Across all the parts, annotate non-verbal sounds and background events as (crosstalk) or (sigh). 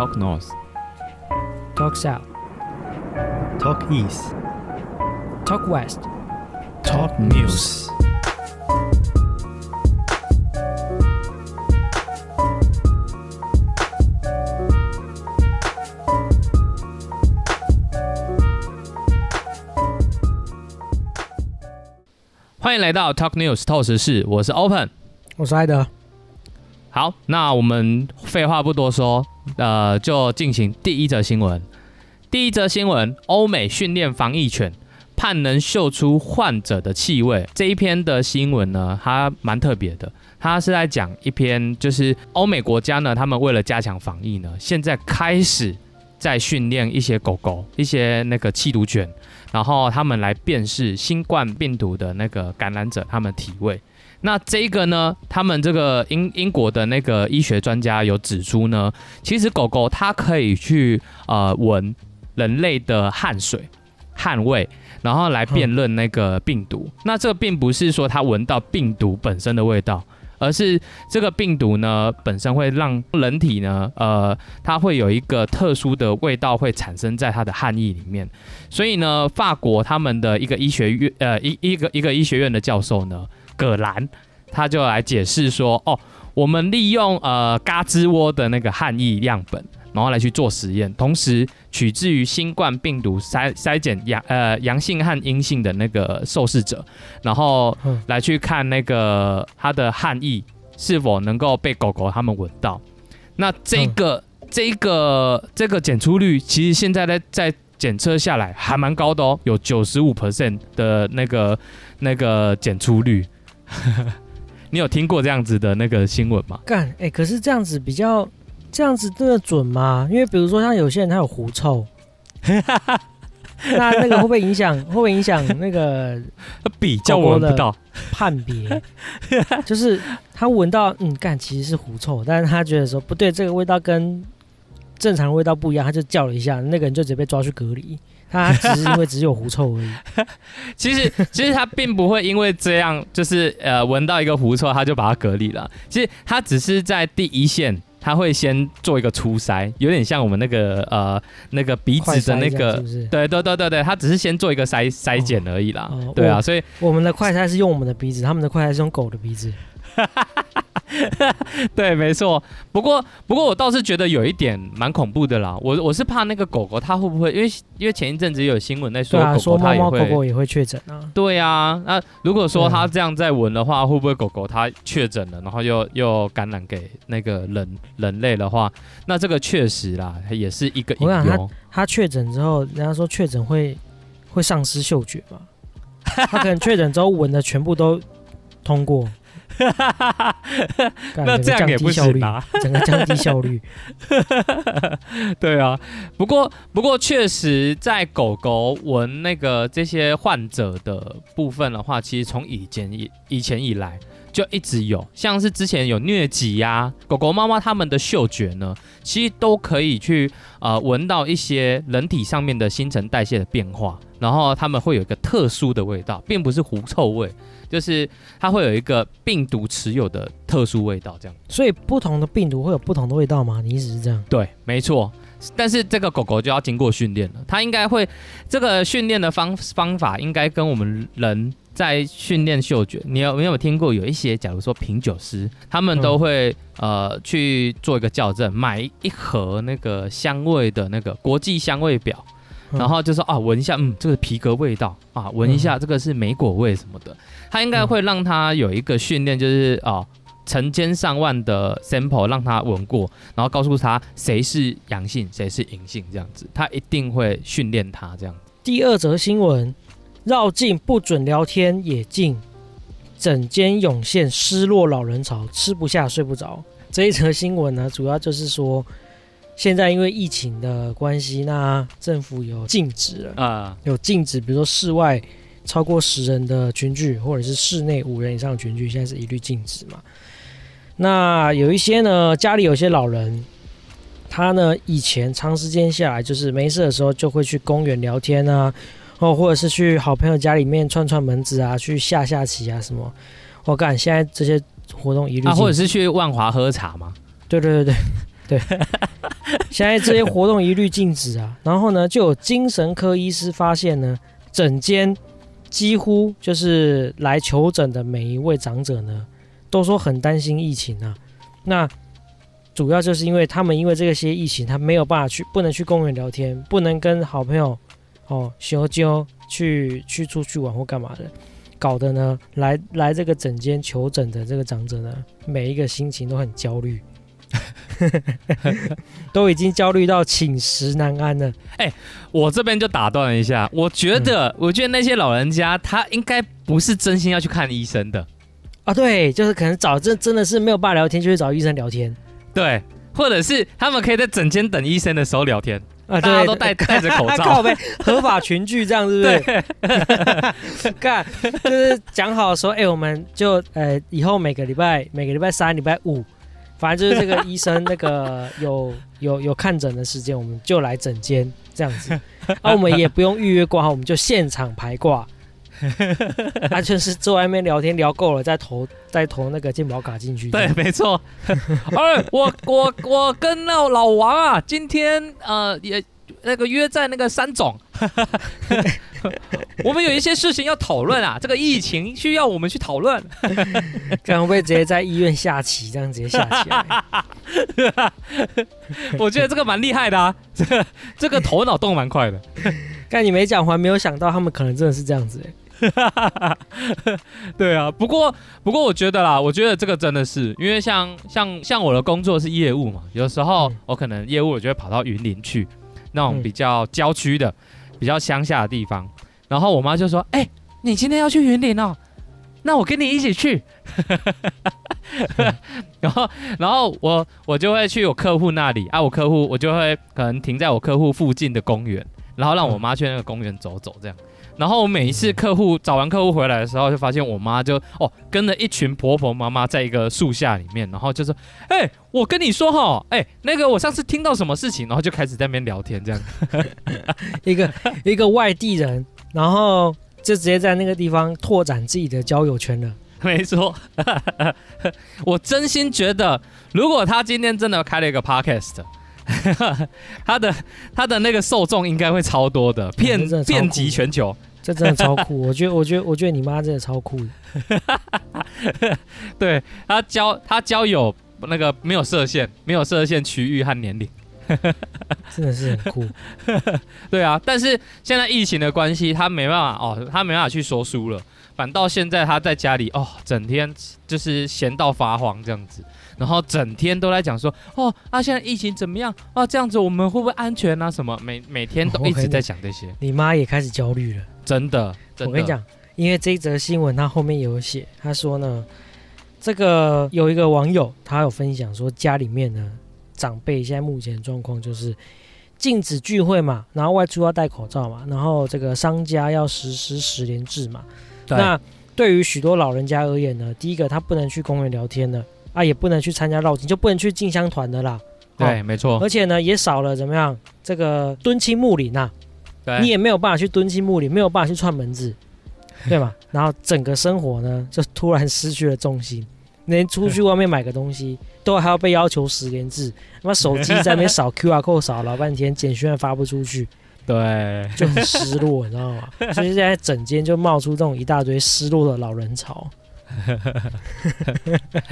Talk North, Talk South, Talk East, Talk West. Talk News。欢迎来到 Talk News 透视室，我是 Open。我是艾德。好，那我们废话不多说，呃，就进行第一则新闻。第一则新闻：欧美训练防疫犬，判能嗅出患者的气味。这一篇的新闻呢，它蛮特别的，它是在讲一篇，就是欧美国家呢，他们为了加强防疫呢，现在开始在训练一些狗狗，一些那个缉毒犬，然后他们来辨识新冠病毒的那个感染者，他们体味。那这个呢，他们这个英英国的那个医学专家有指出呢，其实狗狗它可以去呃闻人类的汗水、汗味，然后来辨认那个病毒。那这并不是说它闻到病毒本身的味道，而是这个病毒呢本身会让人体呢呃它会有一个特殊的味道会产生在它的汗液里面。所以呢，法国他们的一个医学院呃一一个一个医学院的教授呢。葛兰，他就来解释说：“哦，我们利用呃嘎吱窝的那个汗液样本，然后来去做实验，同时取自于新冠病毒筛筛检阳呃阳性和阴性的那个受试者，然后来去看那个他的汗液是否能够被狗狗他们闻到。那这个这个这个检出率，其实现在在在检测下来还蛮高的哦，有九十五 percent 的那个那个检出率。” (laughs) 你有听过这样子的那个新闻吗？干，哎，可是这样子比较，这样子真的准吗？因为比如说像有些人他有狐臭，(laughs) 那那个会不会影响？会不会影响那个比较闻不到判别？(laughs) 就是他闻到，嗯，干其实是狐臭，但是他觉得说不对，这个味道跟正常味道不一样，他就叫了一下，那个人就直接被抓去隔离。他 (laughs) 只是因为只有狐臭而已。(laughs) 其实，其实他并不会因为这样，就是呃闻到一个狐臭，他就把它隔离了。其实他只是在第一线，他会先做一个初筛，有点像我们那个呃那个鼻子的那个，对对对对对，他只是先做一个筛筛检而已啦。对啊，所以我们的快筛是用我们的鼻子，他们的快筛是用狗的鼻子。(laughs) (laughs) 对，没错。不过，不过我倒是觉得有一点蛮恐怖的啦。我我是怕那个狗狗它会不会，因为因为前一阵子有新闻在说，狗狗它也会，狗狗也会确诊啊。对啊，那如果说它这样在闻的话，会不会狗狗它确诊了，然后又又感染给那个人人类的话，那这个确实啦，也是一个隐忧。它确诊之后，人家说确诊会会丧失嗅觉嘛？它可能确诊之后闻的全部都通过。那这样也不行啊，整个降低效率。(laughs) 对啊，不过不过确实在狗狗闻那个这些患者的部分的话，其实从以前以以前以来就一直有，像是之前有疟疾呀，狗狗、猫猫它们的嗅觉呢，其实都可以去呃闻到一些人体上面的新陈代谢的变化，然后它们会有一个特殊的味道，并不是狐臭味。就是它会有一个病毒持有的特殊味道，这样。所以不同的病毒会有不同的味道吗？你意思是这样？对，没错。但是这个狗狗就要经过训练了，它应该会这个训练的方方法应该跟我们人在训练嗅觉。你有没有听过有一些，假如说品酒师，他们都会呃去做一个校正，买一盒那个香味的那个国际香味表。然后就说啊，闻一下，嗯，这个皮革味道啊，闻一下，这个是莓果味什么的，他应该会让他有一个训练，就是啊，成千上万的 sample 让他闻过，然后告诉他谁是阳性，谁是阴性，这样子，他一定会训练他这样。第二则新闻，绕境不准聊天也禁，整间涌现失落老人潮，吃不下睡不着。这一则新闻呢，(laughs) 主要就是说。现在因为疫情的关系，那政府有禁止了啊，有禁止，比如说室外超过十人的群聚，或者是室内五人以上的群聚，现在是一律禁止嘛。那有一些呢，家里有些老人，他呢以前长时间下来，就是没事的时候就会去公园聊天啊，哦，或者是去好朋友家里面串串门子啊，去下下棋啊什么。我感，现在这些活动一律啊，或者是去万华喝茶吗？对对对对对。(laughs) 现在这些活动一律禁止啊。然后呢，就有精神科医师发现呢，整间几乎就是来求诊的每一位长者呢，都说很担心疫情啊。那主要就是因为他们因为这些疫情，他没有办法去，不能去公园聊天，不能跟好朋友哦修揪去去出去玩或干嘛的，搞得呢来来这个诊间求诊的这个长者呢，每一个心情都很焦虑，(laughs) 都已经焦虑到寝食难安了。我这边就打断一下，我觉得，我觉得那些老人家他应该不是真心要去看医生的，啊，对，就是可能找真真的是没有办法聊天，就去找医生聊天。对，或者是他们可以在诊间等医生的时候聊天，啊，大家，都戴戴着口罩 (laughs) 合法群聚这样，是不是？(laughs) 干，就是讲好说，哎、我们就呃以后每个礼拜每个礼拜三、礼拜五，反正就是这个医生那个有有有看诊的时间，我们就来诊间这样子，啊，我们也不用预约挂号，我们就现场排挂。他就是坐外面聊天聊够了，再投再投那个健保卡进去。对，(laughs) 没错。哎，我我我跟那老王啊，今天呃也那个约在那个三总，(laughs) 我们有一些事情要讨论啊，这个疫情需要我们去讨论。(laughs) 看会不会直接在医院下棋，这样直接下棋？我觉得这个蛮厉害的啊，这个这个头脑动蛮快的。但你没讲完，没有想到他们可能真的是这样子、欸。(laughs) 对啊，不过不过我觉得啦，我觉得这个真的是因为像像像我的工作是业务嘛，有时候嗯我可能业务我就会跑到云林去，那种嗯比较郊区的、比较乡下的地方，然后我妈就说：“哎、你今天要去云林哦，那我跟你一起去。(laughs) ”然后然后我我就会去我客户那里啊，我客户我就会可能停在我客户附近的公园，然后让我妈去那个公园走走这样。然后我每一次客户找完客户回来的时候，就发现我妈就哦跟着一群婆婆妈妈在一个树下里面，然后就说：“哎、我跟你说哈，哎、那个我上次听到什么事情，然后就开始在那边聊天这样。一 (laughs) 个 (laughs) 一个外地人，然后就直接在那个地方拓展自己的交友圈了。没错，(laughs) 我真心觉得，如果他今天真的开了一个 podcast，他的他的那个受众应该会超多的，遍遍及全球。这真的超酷，我觉得，我觉得，我觉得你妈真的超酷的。(laughs) 对他交他交友那个没有设限，没有设限区域和年龄。(laughs) 真的是很酷。(laughs) 对啊，但是现在疫情的关系，他没办法哦，他没办法去说书了。反倒现在他在家里哦，整天就是闲到发慌这样子，然后整天都在讲说哦啊，现在疫情怎么样啊？这样子我们会不会安全啊？什么每每天都一直在讲这些，你妈也开始焦虑了。真的，真的我跟你，讲，因为这一则新闻他后面有写，他说呢，这个有一个网友他有分享说，家里面呢长辈现在目前状况就是禁止聚会嘛，然后外出要戴口罩嘛，然后这个商家要实施十连制嘛。那对于许多老人家而言呢，第一个他不能去公园聊天了啊，也不能去参加绕境，就不能去进香团的啦。对，没错，而且呢，也少了怎么样？这个敦亲睦邻啊，你，也没有办法去蹲进墓里，没有办法去串门子，(laughs) 对吗？然后整个生活呢，就突然失去了重心，连出去外面买个东西，(laughs) 都还要被要求十连制，他妈手机在那边扫 (laughs) QR code 扫老半天，简讯还发不出去，对，就很失落，你知道吗？所以现在整间就冒出这种一大堆失落的老人潮。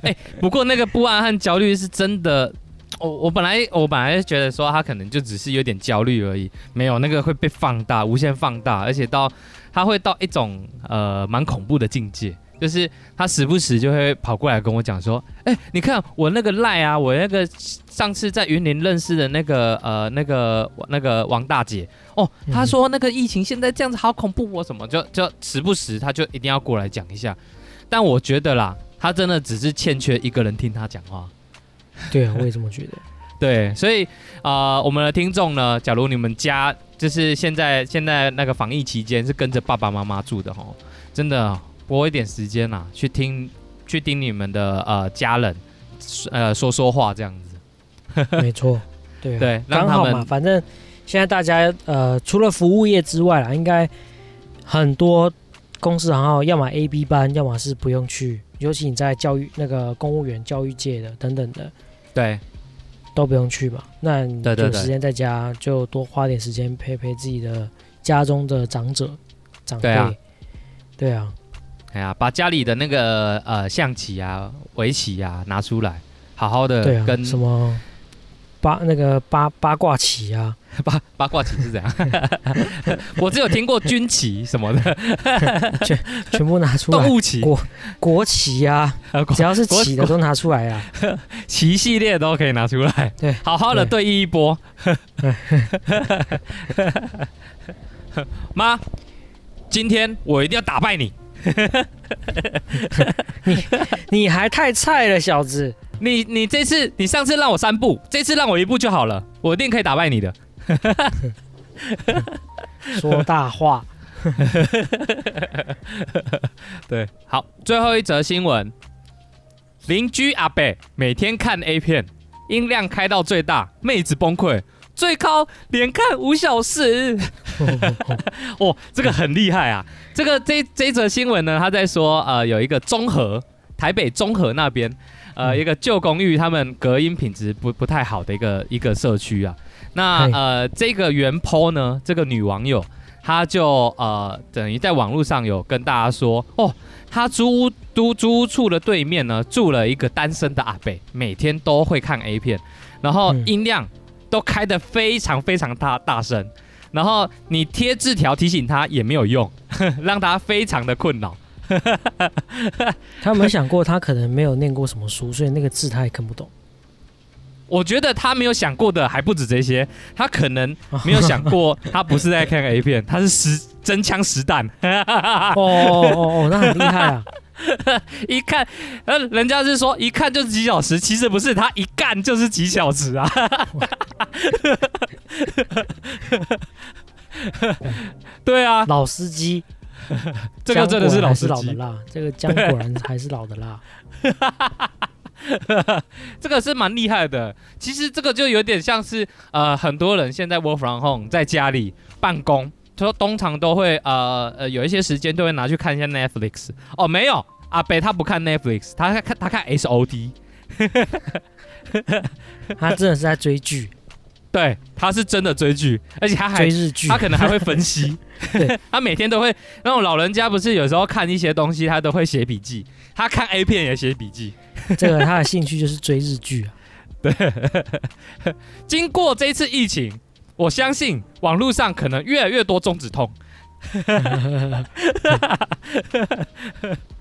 哎不过那个不安和焦虑是真的。我我本来我本来觉得说他可能就只是有点焦虑而已，没有那个会被放大，无限放大，而且到他会到一种呃蛮恐怖的境界，就是他时不时就会跑过来跟我讲说，哎、你看我那个赖啊，我那个上次在云林认识的那个呃那个那个王大姐哦，嗯她说那个疫情现在这样子好恐怖哦，什么就就时不时他就一定要过来讲一下，但我觉得啦，他真的只是欠缺一个人听他讲话。(laughs) 对啊，我也这么觉得。(laughs) 对，所以啊、呃我们的听众呢，假如你们家就是现在现在那个防疫期间是跟着爸爸妈妈住的吼，真的拨一点时间啦，去听去听你们的呃家人呃说说话这样子。(laughs) 没错，对啊，对让他们刚好嘛，反正现在大家呃，除了服务业之外啦，应该很多公司然后要么 A、B 班，要么是不用去，尤其你在教育那个公务员、教育界的等等的，对。都不用去嘛，那你对对对。有时间在家就多花点时间陪陪自己的家中的长者长辈。对啊。对啊，哎呀，把家里的那个呃象棋啊、围棋啊拿出来，好好的对啊，跟什么八那个八八卦旗啊，(laughs) 八八卦旗是怎样？(laughs) 我只有听过军旗什么的，(laughs) 全全部拿出来动。物旗、国国旗啊，呃只要是国旗的都拿出来啊。旗系列都可以拿出来，对，好好的对弈一波。妈，今天我一定要打败你你！你还太菜了，小子！你你这次你上次让我三步，这次让我一步就好了，我一定可以打败你的。(laughs) 说大话。(laughs) 对，好，最后一则新闻，邻居阿北每天看 A 片，音量开到最大，妹子崩溃，最高连看五小时。(laughs) 哦，这个很厉害啊！这个这这一则新闻呢，他在说，呃，有一个中和台北中和那边，呃，嗯一个旧公寓，他们隔音品质不不太好的一个一个社区啊。那呃，这个原 po 呢，这个女网友，她就呃等于在网络上有跟大家说，哦，她租屋租租屋处的对面呢，住了一个单身的阿北，每天都会看 A 片，然后嗯音量都开得非常非常大大声，然后你贴字条提醒他也没有用，(laughs) 让他非常的困扰。(laughs) 他有没有想过，他可能没有念过什么书，所以那个字他也看不懂。(laughs) 我觉得他没有想过的还不止这些，他可能没有想过他不是在看 A 片，他是实真枪实弹。哦哦哦哦，那很厉害啊！(laughs) 一看，呃，人家是说一看就是几小时，其实不是，他一干就是几小时啊。对啊，老司机，(laughs) 这个真的是老司机，是老的辣，这个姜果然还是老的辣。(laughs) 这个是蛮厉害的。其实这个就有点像是呃，很多人现在 work from home 在家里办公，说通常都会呃呃有一些时间都会拿去看一下 Netflix。哦，没有，阿北他不看 Netflix，他看他看 SOD。(laughs) 他真的是在追剧，对，他是真的追剧，而且他还追日剧 (laughs) 他。可能还会分析 (laughs) 对，(laughs) 他每天都会那种老人家不是有时候看一些东西，他都会写笔记，他看 A 片也写笔记。这个他的兴趣就是追日剧啊。对经过这次疫情，我相信网络上可能越来越多中指痛。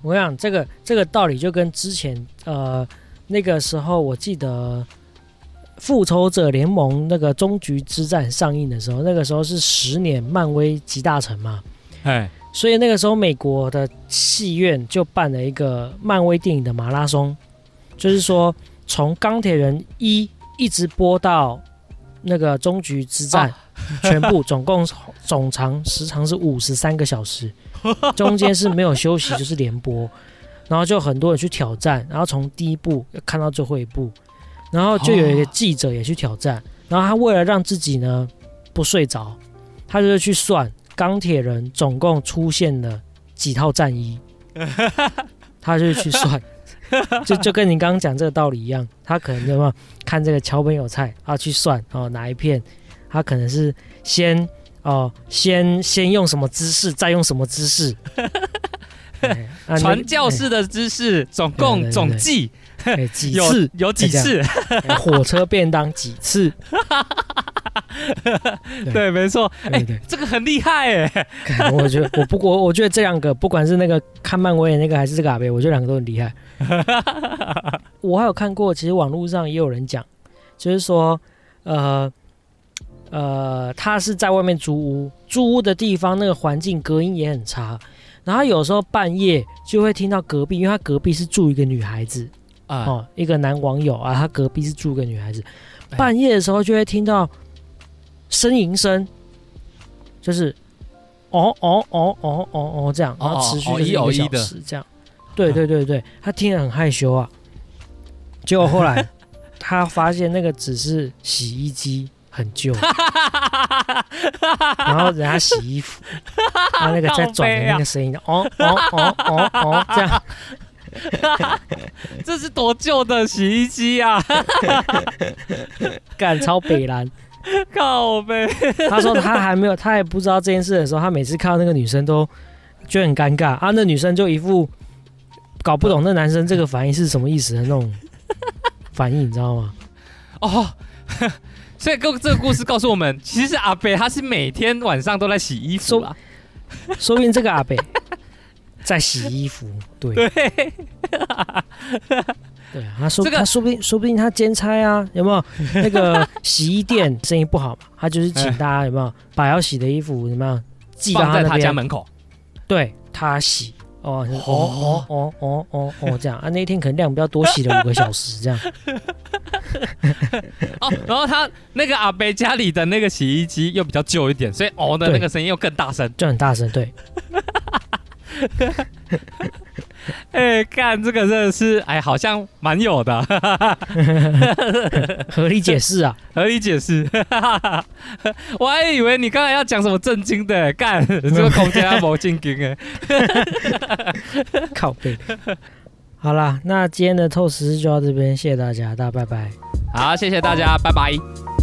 我想这个这个道理就跟之前呃那个时候，我记得《复仇者联盟》那个终局之战上映的时候，那个时候是十年漫威集大成嘛，哎，所以那个时候美国的戏院就办了一个漫威电影的马拉松，就是说从钢铁人一一直播到那个终局之战，(laughs) 全部总共总长时长是五十三个小时，(laughs) 中间是没有休息，就是连播，然后就很多人去挑战，然后从第一部看到最后一部，然后就有一个记者也去挑战，然后他为了让自己呢不睡着，他就是去算钢铁人总共出现了几套战衣，(laughs) 他就去算。就就跟你刚刚讲这个道理一样，他可能对吧？看这个桥本有菜他，去算哦哪一片，他可能是先哦先先用什么姿势，再用什么姿势。传教士的姿势总共总计哎 (laughs) 几次有几这次？哎火车便当几次？(laughs) 对，没错。哎对，这个很厉害哎。干我觉得我不过我觉得这两个不管是那个看漫威的那个还是这个阿贝，我觉得两个都很厉害。(laughs) 我还有看过，其实网络上也有人讲，就是说，呃呃，他是在外面租屋，租屋的地方那个环境隔音也很差，然后有时候半夜就会听到隔壁，因为他隔壁是住一个女孩子啊，哦，一个男网友啊，他隔壁是住个女孩子，哎半夜的时候就会听到呻吟声，就是哦哦哦哦哦哦这样，然后持续就是一个小时这样。对对对对，(laughs) 他听得很害羞啊。结果后来 (laughs) 他发现那个只是洗衣机很旧，(laughs) 然后人家洗衣服，他那个在转的那个声音，哦哦哦哦哦这样。(laughs) 这是多旧的洗衣机啊！干超北蓝。靠呗！他说他还没有，他也不知道这件事的时候，他每次看到那个女生都觉得很尴尬啊。那女生就一副搞不懂那男生这个反应是什么意思的那种反应，你知道吗？哦，所以这这个故事告诉我们，其实阿北他是每天晚上都在洗衣服啊。说不定这个阿北在洗衣服，对。对。(laughs) 对啊，他说他说不定说不定他兼差啊，有没有 (laughs) 那个洗衣店生意不好嘛？他就是请大家有没有把要洗的衣服怎么样寄到他家门口，对他洗哦哦哦哦哦哦这样啊，那一天可能量比较多，洗了五个小时这样。(laughs) 哦，然后他那个阿伯家里的那个洗衣机又比较旧一点，所以哦的那个声音又更大声，就很大声，对。(laughs) 哎，干这个真的是，哎，好像蛮有的，(laughs) 合理解释啊，(laughs) 合理解释。我还以为你刚才要讲什么震惊的，干这个空间还没震惊哎，靠背。好啦，那今天的透视就到这边，谢谢大家，大家拜拜。好，谢谢大家，拜拜。